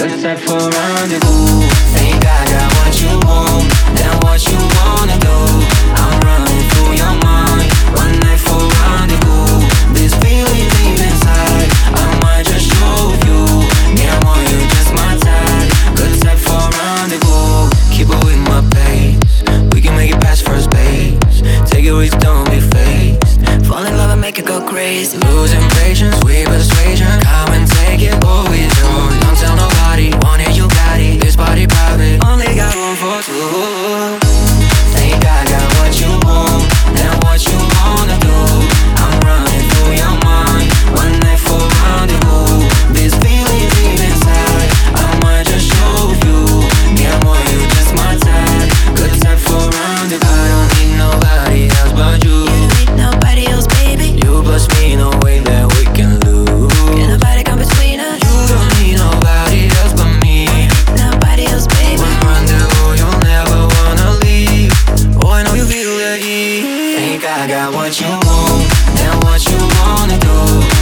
Let's set for rendezvous. Sei gaga I got what you want, and what you wanna do.